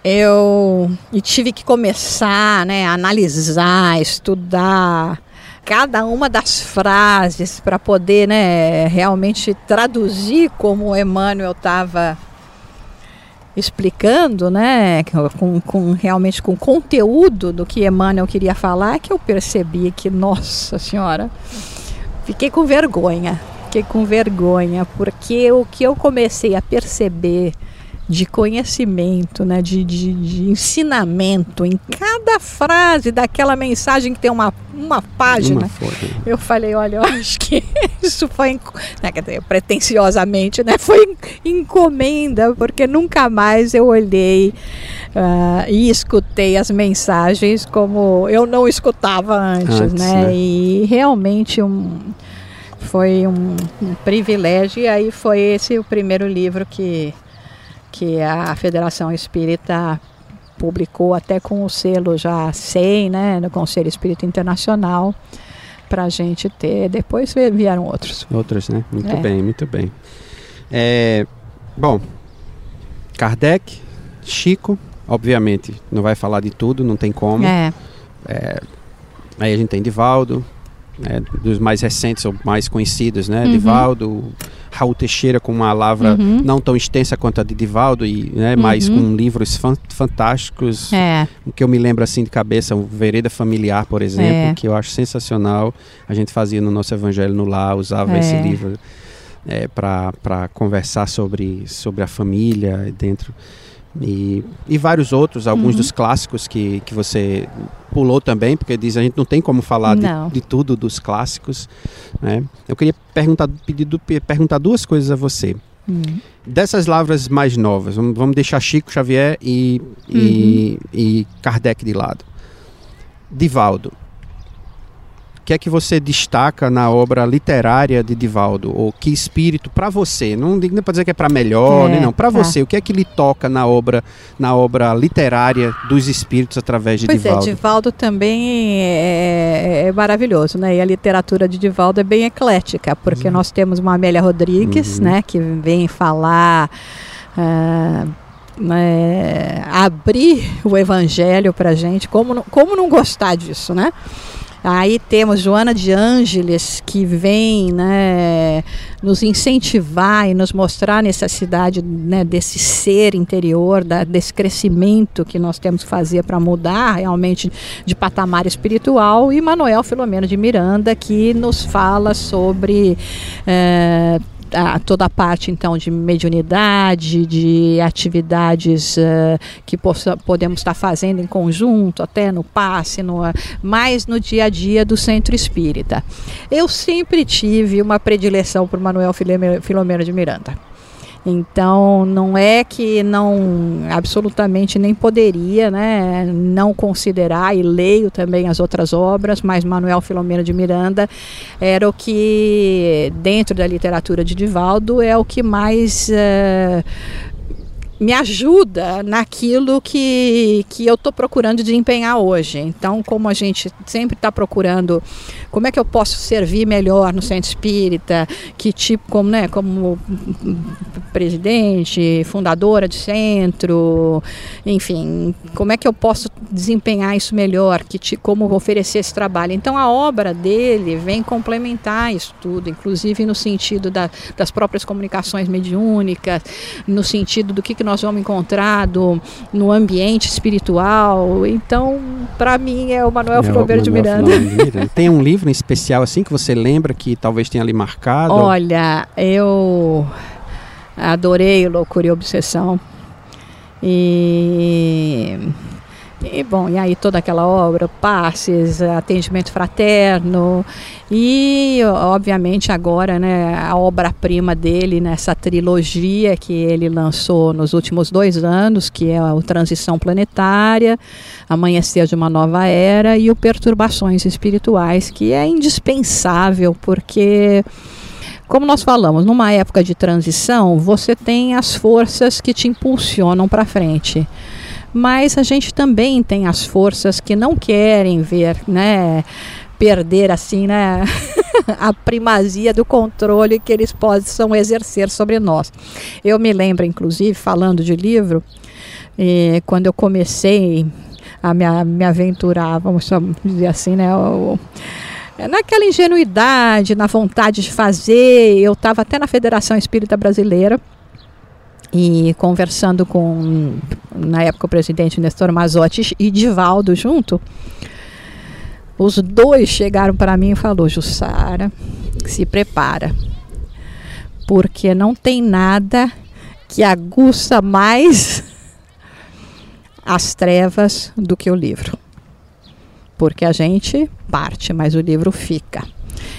eu tive que começar né, a analisar, estudar cada uma das frases para poder né, realmente traduzir como Emmanuel estava explicando, né, com, com, realmente com conteúdo do que Emmanuel queria falar, que eu percebi que, nossa senhora, fiquei com vergonha, fiquei com vergonha, porque o que eu comecei a perceber de conhecimento, né, de, de, de, ensinamento em cada frase daquela mensagem que tem uma, uma página. Uma eu falei, olha, eu acho que isso foi né, pretensiosamente, né, foi encomenda, porque nunca mais eu olhei uh, e escutei as mensagens como eu não escutava antes, antes né? né? E realmente um foi um, um privilégio e aí foi esse o primeiro livro que que a Federação Espírita publicou até com o selo já 100, né, no Conselho Espírita Internacional, para a gente ter. Depois vieram outros. Outros, né? Muito é. bem, muito bem. É, bom, Kardec, Chico, obviamente, não vai falar de tudo, não tem como. É. é aí a gente tem Divaldo, né, dos mais recentes ou mais conhecidos, né? Uhum. Divaldo, Raul Teixeira com uma lavra uhum. não tão extensa quanto a de Divaldo, e, né, uhum. mas com livros fan fantásticos. É. O que eu me lembro assim de cabeça, o Vereda Familiar, por exemplo, é. que eu acho sensacional. A gente fazia no nosso Evangelho no Lar, usava é. esse livro é, para conversar sobre, sobre a família dentro. E, e vários outros, alguns uhum. dos clássicos que, que você pulou também, porque diz a gente não tem como falar de, de, tudo dos clássicos. Né? Eu queria perguntar, pedir, perguntar duas coisas a você. Uhum. Dessas lavras mais novas, vamos, deixar Chico Xavier e, uhum. e, e Kardec de lado. Divaldo, que é que você destaca na obra literária de Divaldo? Ou que espírito para você? Não digo nem para dizer que é para melhor, é, nem não. Para tá. você, o que é que lhe toca na obra, na obra literária dos espíritos através de pois Divaldo? Pois é, Divaldo também é, é, maravilhoso, né? E a literatura de Divaldo é bem eclética, porque uhum. nós temos uma Amélia Rodrigues, uhum. né, que vem falar uh, é, abrir o evangelho para gente, como, como não gostar disso, né? Aí temos Joana de Ângeles, que vem né, nos incentivar e nos mostrar a necessidade né, desse ser interior, da, desse crescimento que nós temos que fazer para mudar realmente de patamar espiritual. E Manuel Filomeno de Miranda, que nos fala sobre. Eh, a, toda a parte então de mediunidade, de atividades uh, que possa, podemos estar fazendo em conjunto, até no passe, no, mais no dia a dia do centro espírita. Eu sempre tive uma predileção por Manuel Filomeno de Miranda. Então, não é que não, absolutamente nem poderia, né, não considerar, e leio também as outras obras, mas Manuel Filomeno de Miranda era o que, dentro da literatura de Divaldo, é o que mais. Uh, me ajuda naquilo que, que eu estou procurando desempenhar hoje. Então, como a gente sempre está procurando como é que eu posso servir melhor no centro espírita, que tipo, como, né, como presidente, fundadora de centro, enfim, como é que eu posso desempenhar isso melhor, que como oferecer esse trabalho. Então, a obra dele vem complementar isso tudo, inclusive no sentido da, das próprias comunicações mediúnicas, no sentido do que, que nós vamos encontrar do, no ambiente espiritual. Então, para mim, é o Manuel é, de Miranda. Tem um livro em especial assim que você lembra que talvez tenha ali marcado? Olha, eu adorei Loucura e Obsessão. E e bom, e aí toda aquela obra, passes, atendimento fraterno e obviamente agora, né, a obra-prima dele nessa trilogia que ele lançou nos últimos dois anos, que é o Transição Planetária, Amanhecer de uma Nova Era e o Perturbações Espirituais, que é indispensável porque como nós falamos, numa época de transição, você tem as forças que te impulsionam para frente mas a gente também tem as forças que não querem ver, né, perder assim, né, a primazia do controle que eles possam exercer sobre nós. Eu me lembro, inclusive, falando de livro, E quando eu comecei a me, me aventurar, vamos dizer assim, né? O, naquela ingenuidade, na vontade de fazer, eu estava até na Federação Espírita Brasileira e conversando com, na época, o presidente Nestor Mazotti e Divaldo junto, os dois chegaram para mim e falou, Jussara, se prepara, porque não tem nada que aguça mais as trevas do que o livro. Porque a gente parte, mas o livro fica.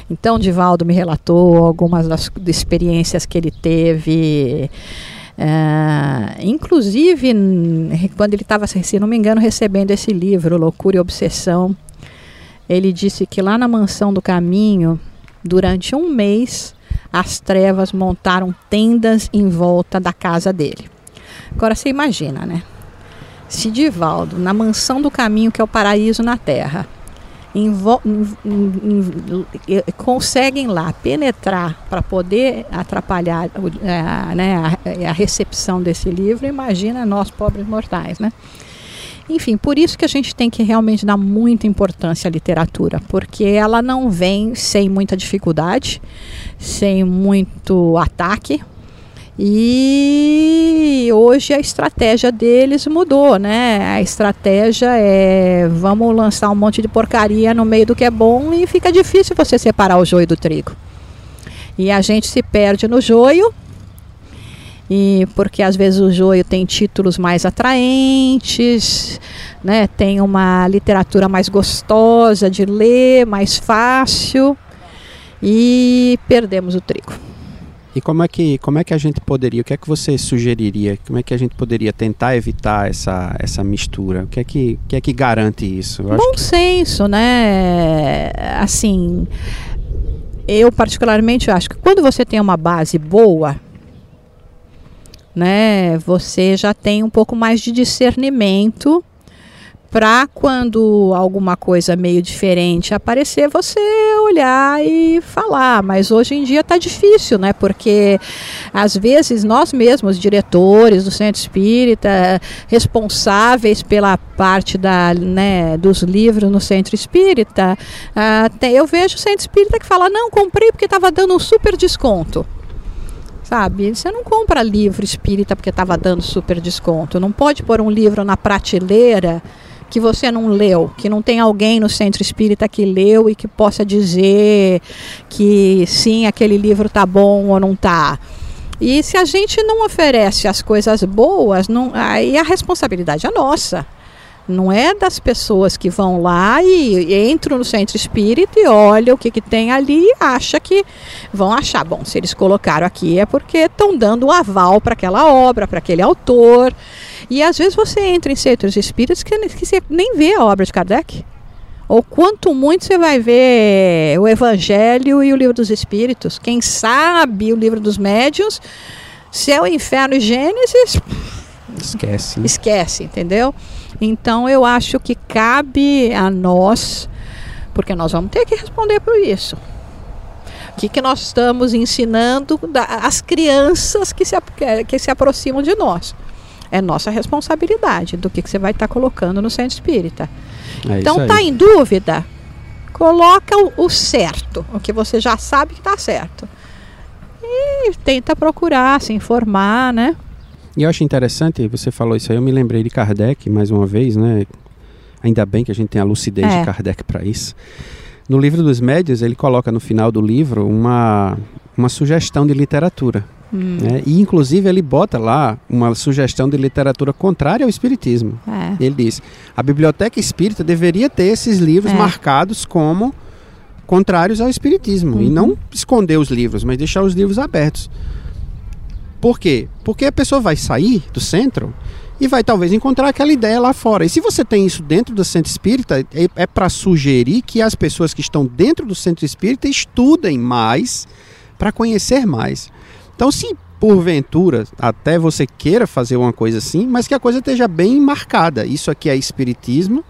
Então, Divaldo me relatou algumas das experiências que ele teve Uh, inclusive, quando ele estava, se não me engano, recebendo esse livro, Loucura e Obsessão, ele disse que lá na mansão do caminho, durante um mês, as trevas montaram tendas em volta da casa dele. Agora você imagina, né? Se Divaldo, na mansão do caminho, que é o paraíso na terra, conseguem lá penetrar para poder atrapalhar a, né, a, a, recepção desse livro, imagina nós pobres mortais, né? Enfim, por isso que a gente tem que realmente dar muita importância à literatura, porque ela não vem sem muita dificuldade, sem muito ataque, e hoje a estratégia deles mudou, né? A estratégia é vamos lançar um monte de porcaria no meio do que é bom e fica difícil você separar o joio do trigo. E a gente se perde no joio, e porque às vezes o joio tem títulos mais atraentes, né? Tem uma literatura mais gostosa de ler, mais fácil e perdemos o trigo. E como é que como é que a gente poderia, o que é que você sugeriria? Como é que a gente poderia tentar evitar essa, essa mistura? O que é que, que é que garante isso? Eu Bom que... senso, né? Assim, eu particularmente acho que quando você tem uma base boa, né, você já tem um pouco mais de discernimento para quando alguma coisa meio diferente aparecer, você olhar e falar. Mas hoje em dia está difícil, né? Porque às vezes nós mesmos, diretores do Centro Espírita, responsáveis pela parte da, né, dos livros no Centro Espírita, uh, tem, eu vejo o Centro Espírita que fala: não, comprei porque estava dando um super desconto sabe? Você não compra livro espírita porque estava dando super desconto. Não pode pôr um livro na prateleira que você não leu, que não tem alguém no centro espírita que leu e que possa dizer que sim, aquele livro tá bom ou não tá. E se a gente não oferece as coisas boas, não, aí a responsabilidade é nossa. Não é das pessoas que vão lá e, e entram no centro espírita e olham o que, que tem ali e acha que vão achar. Bom, se eles colocaram aqui é porque estão dando um aval para aquela obra, para aquele autor. E às vezes você entra em centros espíritas que, que você nem vê a obra de Kardec. Ou quanto muito você vai ver o Evangelho e o Livro dos Espíritos. Quem sabe o Livro dos Médiuns, Céu, Inferno e Gênesis. Esquece. Esquece, entendeu? Então eu acho que cabe a nós, porque nós vamos ter que responder por isso. O que, que nós estamos ensinando às crianças que se, que se aproximam de nós? É nossa responsabilidade do que, que você vai estar tá colocando no centro espírita. É então tá em dúvida? Coloca o, o certo, o que você já sabe que está certo. E tenta procurar, se informar, né? E eu acho interessante, você falou isso aí, eu me lembrei de Kardec mais uma vez, né? Ainda bem que a gente tem a lucidez é. de Kardec para isso. No livro dos médios, ele coloca no final do livro uma, uma sugestão de literatura. Hum. Né? E, inclusive, ele bota lá uma sugestão de literatura contrária ao Espiritismo. É. Ele diz: a biblioteca espírita deveria ter esses livros é. marcados como contrários ao Espiritismo. Uhum. E não esconder os livros, mas deixar os livros abertos. Por quê? Porque a pessoa vai sair do centro e vai talvez encontrar aquela ideia lá fora. E se você tem isso dentro do centro espírita, é, é para sugerir que as pessoas que estão dentro do centro espírita estudem mais para conhecer mais. Então, se porventura até você queira fazer uma coisa assim, mas que a coisa esteja bem marcada. Isso aqui é espiritismo,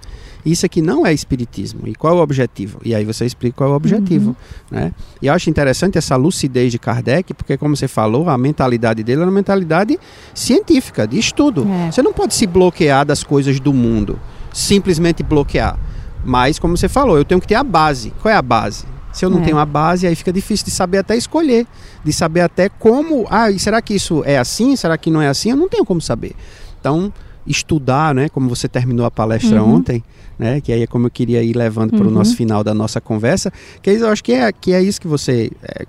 isso aqui não é espiritismo. E qual é o objetivo? E aí você explica qual é o objetivo. Uhum. Né? E eu acho interessante essa lucidez de Kardec, porque, como você falou, a mentalidade dele é uma mentalidade científica, de estudo. É. Você não pode se bloquear das coisas do mundo, simplesmente bloquear. Mas, como você falou, eu tenho que ter a base. Qual é a base? Se eu não é. tenho a base, aí fica difícil de saber até escolher, de saber até como. Ah, será que isso é assim? Será que não é assim? Eu não tenho como saber. Então, estudar, né? Como você terminou a palestra uhum. ontem, né? Que aí é como eu queria ir levando para o uhum. nosso final da nossa conversa. Que eu acho que é, que é isso que você é,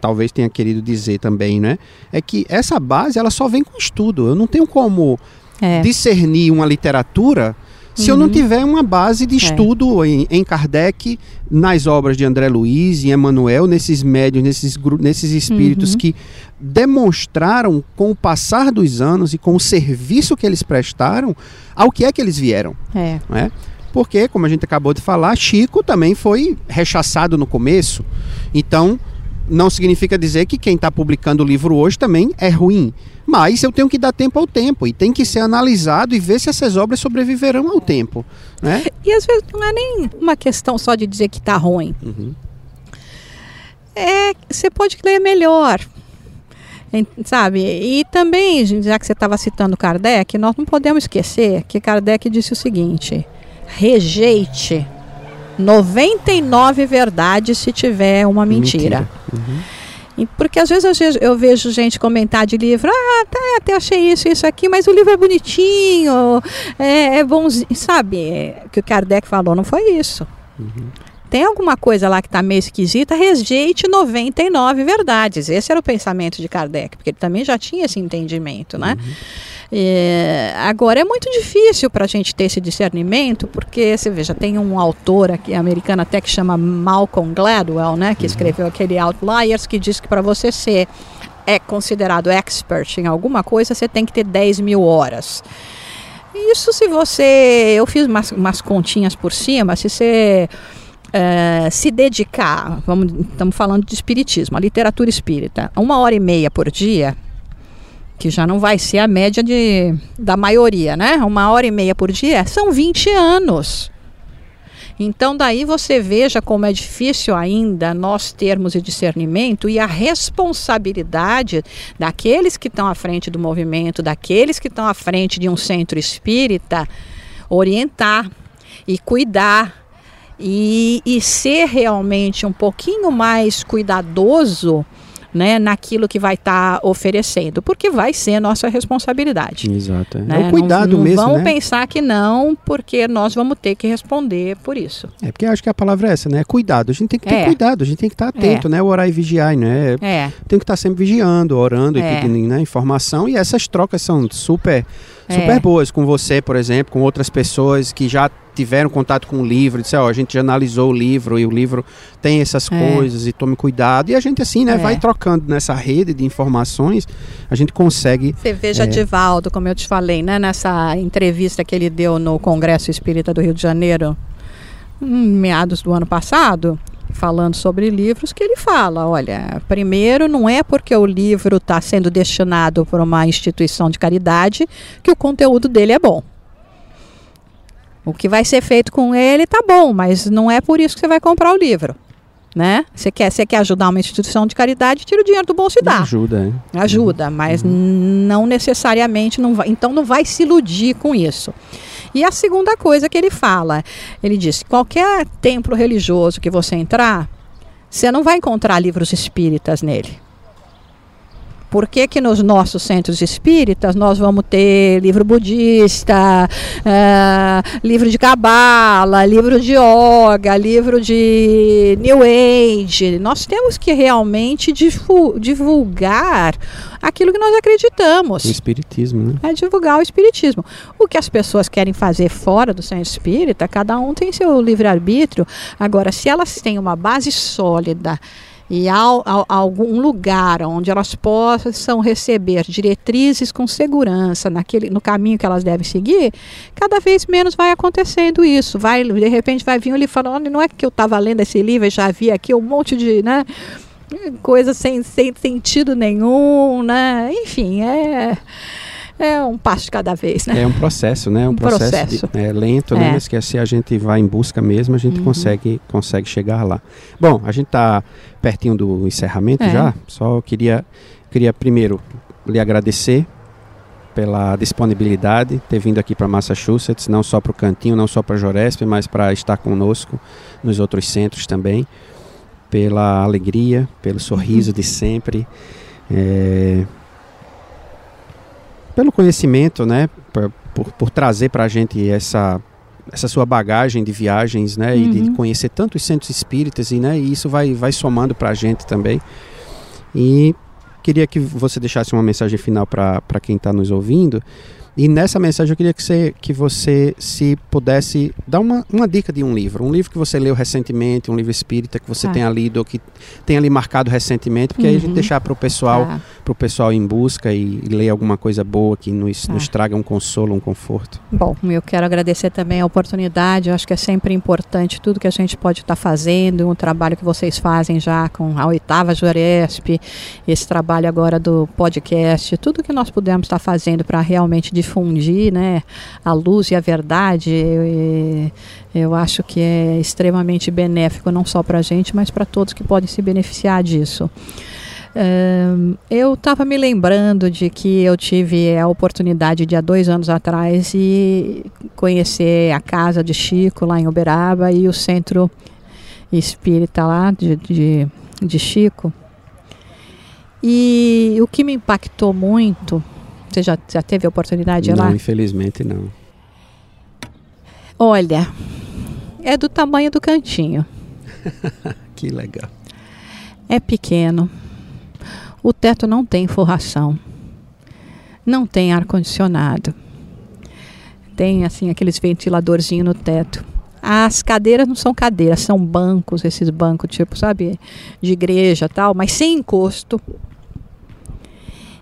talvez tenha querido dizer também, né? É que essa base ela só vem com estudo. Eu não tenho como é. discernir uma literatura se uhum. eu não uhum. tiver uma base de é. estudo é. em, em, Kardec, nas obras de André Luiz, em Emmanuel, nesses médios, nesses, nesses espíritos uhum. que demonstraram com o passar dos anos e com o serviço que eles prestaram ao que é que eles vieram. É. Né? Porque, como a gente acabou de falar, Chico também foi rechaçado no começo. Então, não significa dizer que quem está publicando o livro hoje também é ruim. Mas eu tenho que dar tempo ao tempo e tem que ser analisado e ver se essas obras sobreviverão ao tempo. Né? E às vezes não é nem uma questão só de dizer que está ruim. Uhum. É, você pode ler melhor. Sabe? E também, já que você estava citando Kardec, nós não podemos esquecer que Kardec disse o seguinte: rejeite 99 verdades se tiver uma mentira. mentira. Uhum. Porque às vezes eu vejo gente comentar de livro, ah, até, tá, até achei isso, isso aqui, mas o livro é bonitinho, é, é bonzinho, sabe? É, que o Kardec falou, não foi isso. Uhum. Tem alguma coisa lá que está meio esquisita, rejeite 99 verdades. Esse era o pensamento de Kardec, porque ele também já tinha esse entendimento, né? Uhum. É, agora é muito difícil para a gente ter esse discernimento, porque você veja, tem um autor aqui americano até que chama Malcolm Gladwell, né, que uhum. escreveu aquele Outliers, que diz que para você ser é considerado expert em alguma coisa, você tem que ter 10 mil horas. Isso se você. Eu fiz umas, umas continhas por cima, se você. É, se dedicar, vamos, estamos falando de espiritismo, a literatura espírita, uma hora e meia por dia, que já não vai ser a média de, da maioria, né? Uma hora e meia por dia, são 20 anos. Então, daí você veja como é difícil ainda nós termos o discernimento e a responsabilidade daqueles que estão à frente do movimento, daqueles que estão à frente de um centro espírita, orientar e cuidar e, e ser realmente um pouquinho mais cuidadoso né, naquilo que vai estar tá oferecendo, porque vai ser nossa responsabilidade. Exato. É, né? é um cuidado não, não mesmo. Vamos né? pensar que não, porque nós vamos ter que responder por isso. É porque acho que a palavra é essa, né? Cuidado. A gente tem que ter é. cuidado, a gente tem que estar atento, é. né? Orar e vigiar, né? É. Tem que estar sempre vigiando, orando e é. pedindo né, informação. E essas trocas são super super é. boas com você, por exemplo, com outras pessoas que já tiveram contato com o livro, disseram, ó, a gente já analisou o livro e o livro tem essas é. coisas e tome cuidado. E a gente assim, né, é. vai trocando nessa rede de informações, a gente consegue... Você veja, é... Divaldo, como eu te falei, né, nessa entrevista que ele deu no Congresso Espírita do Rio de Janeiro, em meados do ano passado, falando sobre livros, que ele fala: olha, primeiro, não é porque o livro está sendo destinado por uma instituição de caridade que o conteúdo dele é bom. O que vai ser feito com ele tá bom, mas não é por isso que você vai comprar o livro. Né? Você quer, você quer ajudar uma instituição de caridade, tira o dinheiro do bolso e dá. Ajuda, hein? Ajuda, uhum. mas uhum. não necessariamente não vai, então não vai se iludir com isso. E a segunda coisa que ele fala, ele diz: qualquer templo religioso que você entrar, você não vai encontrar livros espíritas nele. Por que, que nos nossos centros espíritas nós vamos ter livro budista, uh, livro de cabala, livro de yoga, livro de New Age? Nós temos que realmente divulgar aquilo que nós acreditamos. O espiritismo, né? É divulgar o espiritismo. O que as pessoas querem fazer fora do centro espírita, cada um tem seu livre-arbítrio. Agora, se elas têm uma base sólida, e há, há, algum lugar onde elas possam receber diretrizes com segurança naquele, no caminho que elas devem seguir, cada vez menos vai acontecendo isso. Vai, de repente vai vir ali falando, não é que eu estava lendo esse livro e já vi aqui um monte de, né, coisas sem, sem sentido nenhum, né? Enfim, é é um passo de cada vez, né? É um processo, né? Um, Um processo, processo. de- é, lento, né? É. Mas que se a gente vai em busca mesmo, a gente Uhum. consegue, consegue chegar lá. Bom, a gente está pertinho do encerramento É. já. Só queria, queria primeiro lhe agradecer pela disponibilidade, ter vindo aqui para Massachusetts, não só para o Cantinho, não só para Joresp, mas para estar conosco nos outros centros também, pela alegria, pelo sorriso de sempre, é, pelo conhecimento, né, por, por, por trazer para a gente essa essa sua bagagem de viagens, né, e de Uhum. conhecer tantos centros espíritas e, né, e isso vai vai somando para a gente também. E queria que você deixasse uma mensagem final para quem está nos ouvindo. E nessa mensagem eu queria que você, que você se pudesse dar uma, uma dica de um livro. Um livro que você leu recentemente, um livro espírita que você Tá. tenha lido ou que tenha lhe marcado recentemente, porque aí a gente Uhum. deixar para o pessoal, Tá. pro pessoal em busca e, e ler alguma coisa boa que nos, Tá. nos traga um consolo, um conforto. Bom, eu quero agradecer também a oportunidade. Eu acho que é sempre importante tudo que a gente pode estar fazendo, o trabalho que vocês fazem já com a oitava Juresp, esse trabalho agora do podcast, tudo que nós pudermos estar fazendo para realmente difundir, né, a luz e a verdade. Eu, eu acho que é extremamente benéfico não só para a gente, mas para todos que podem se beneficiar disso. Ahn, eu estava me lembrando de que eu tive a oportunidade de há dois anos atrás e conhecer a casa de Chico lá em Uberaba e o centro espírita lá de, de, de Chico. E o que me impactou muito, você já, já teve a oportunidade de ir não, lá? infelizmente não. Olha, é do tamanho do cantinho. Que legal. É pequeno. O teto não tem forração. Não tem ar-condicionado. Tem assim aqueles ventiladorzinhos no teto. As cadeiras não são cadeiras, são bancos, esses bancos tipo, sabe, de igreja tal, mas sem encosto.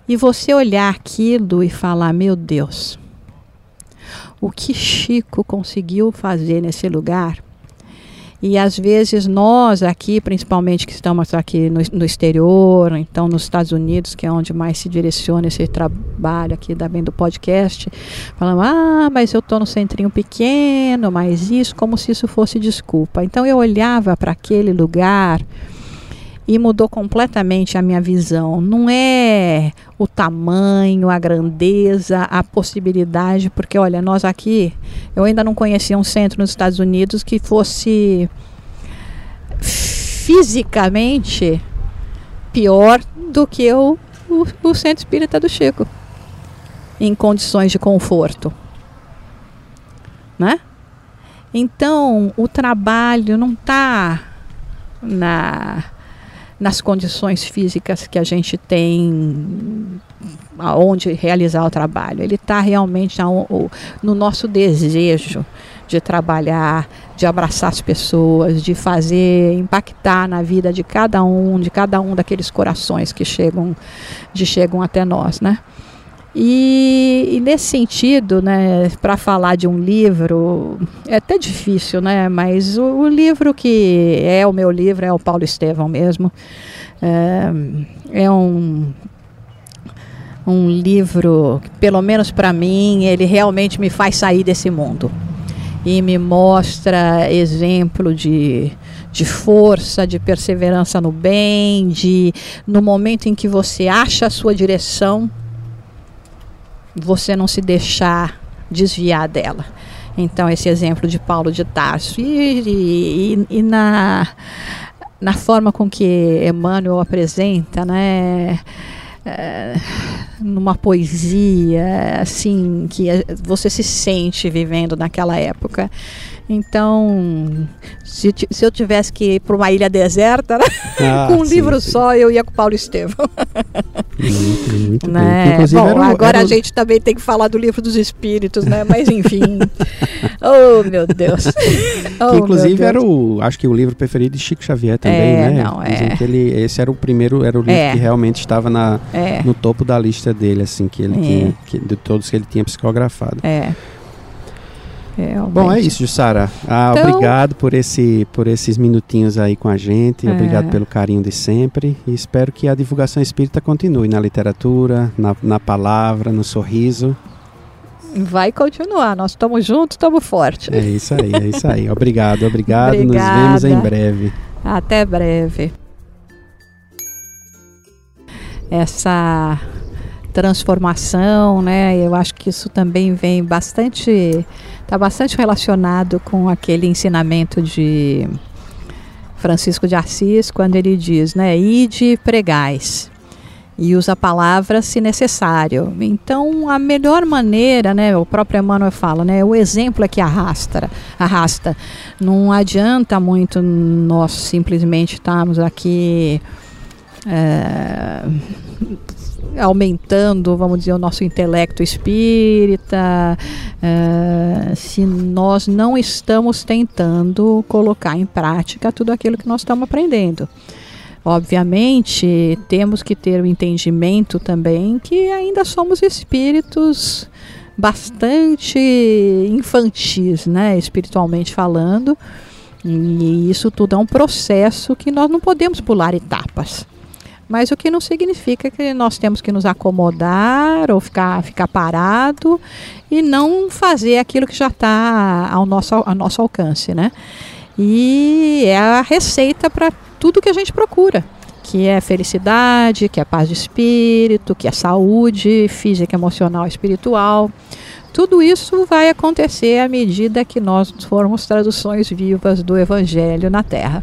E você olhar aquilo e falar, meu Deus, o que Chico conseguiu fazer nesse lugar? E às vezes nós aqui, principalmente que estamos aqui no, no exterior, então nos Estados Unidos, que é onde mais se direciona esse trabalho aqui da do podcast, falamos, ah, mas eu estou no centrinho pequeno, mas isso, como se isso fosse desculpa. Então eu olhava para aquele lugar e mudou completamente a minha visão. Não é o tamanho, a grandeza, a possibilidade, porque olha, nós aqui, eu ainda não conhecia um centro nos Estados Unidos que fosse fisicamente pior do que o, o, o centro espírita do Chico, em condições de conforto, né? Então, o trabalho não está na nas condições físicas que a gente tem aonde realizar o trabalho. Ele está realmente no nosso desejo de trabalhar, de abraçar as pessoas, de fazer impactar na vida de cada um, de cada um daqueles corações que chegam, de chegam até nós, né? E, e nesse sentido, né, para falar de um livro, é até difícil, né? Mas o, o livro que é o meu livro é o Paulo Estevão mesmo. É, é um um livro que, pelo menos para mim, ele realmente me faz sair desse mundo e me mostra exemplo de, de força, de perseverança no bem, de no momento em que você acha a sua direção, você não se deixar desviar dela. Então, esse exemplo de Paulo de Tarso. E, e, e na, na forma com que Emmanuel apresenta, né? é, numa poesia assim que você se sente vivendo naquela época. Então, se, se eu tivesse que ir para uma ilha deserta, né, Ah, com um sim, livro sim. só, eu ia com Paulo Estevão. Muito, muito. Né? Inclusive, Bom, era o- agora era a o- gente também tem que falar do livro dos espíritos, né? Mas enfim. oh, meu Deus. Oh, Que inclusive meu era Deus. o, acho que o livro preferido de Chico Xavier também, É, né? não, Dizem é. que ele, esse era o primeiro, era o livro É. que realmente estava na, É, no topo da lista dele, assim, que ele É. tinha, que, de todos que ele tinha psicografado. é. Realmente. Bom, é isso, Jussara. Ah, Então- Obrigado por, esse, por esses minutinhos aí com a gente. É. Obrigado pelo carinho de sempre. E espero que a divulgação espírita continue na literatura, na, na palavra, no sorriso. Vai continuar. Nós estamos juntos, estamos fortes. É isso aí, é isso aí. Obrigado, obrigado. Nos Obrigada. vemos em breve. Até breve. Essa transformação, né? Eu acho que isso também vem bastante, está bastante relacionado com aquele ensinamento de Francisco de Assis, quando ele diz, né? Ide pregais e usa a palavra se necessário. Então, a melhor maneira, né, o próprio Emmanuel fala, né, o exemplo é que arrasta, arrasta. Não adianta muito nós simplesmente estarmos aqui é, aumentando, vamos dizer, o nosso intelecto espírita, é, se nós não estamos tentando colocar em prática tudo aquilo que nós estamos aprendendo. Obviamente, temos que ter o entendimento também que ainda somos espíritos bastante infantis, né, espiritualmente falando. E isso tudo é um processo que nós não podemos pular etapas. Mas o que não significa que nós temos que nos acomodar ou ficar, ficar parado e não fazer aquilo que já está ao nosso, ao nosso alcance, né? E é a receita para tudo que a gente procura, que é felicidade, que é paz de espírito, que é saúde física, emocional, espiritual. Tudo isso vai acontecer à medida que nós formos traduções vivas do Evangelho na Terra.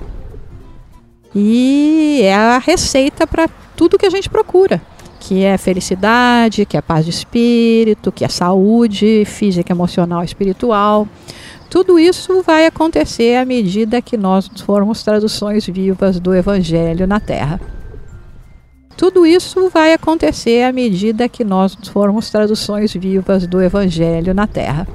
E é a receita para tudo que a gente procura, que é felicidade, que é paz de espírito, que é saúde física, emocional, espiritual. Tudo isso vai acontecer à medida que nós formos traduções vivas do Evangelho na Terra. Tudo isso vai acontecer à medida que nós formos traduções vivas do Evangelho na Terra.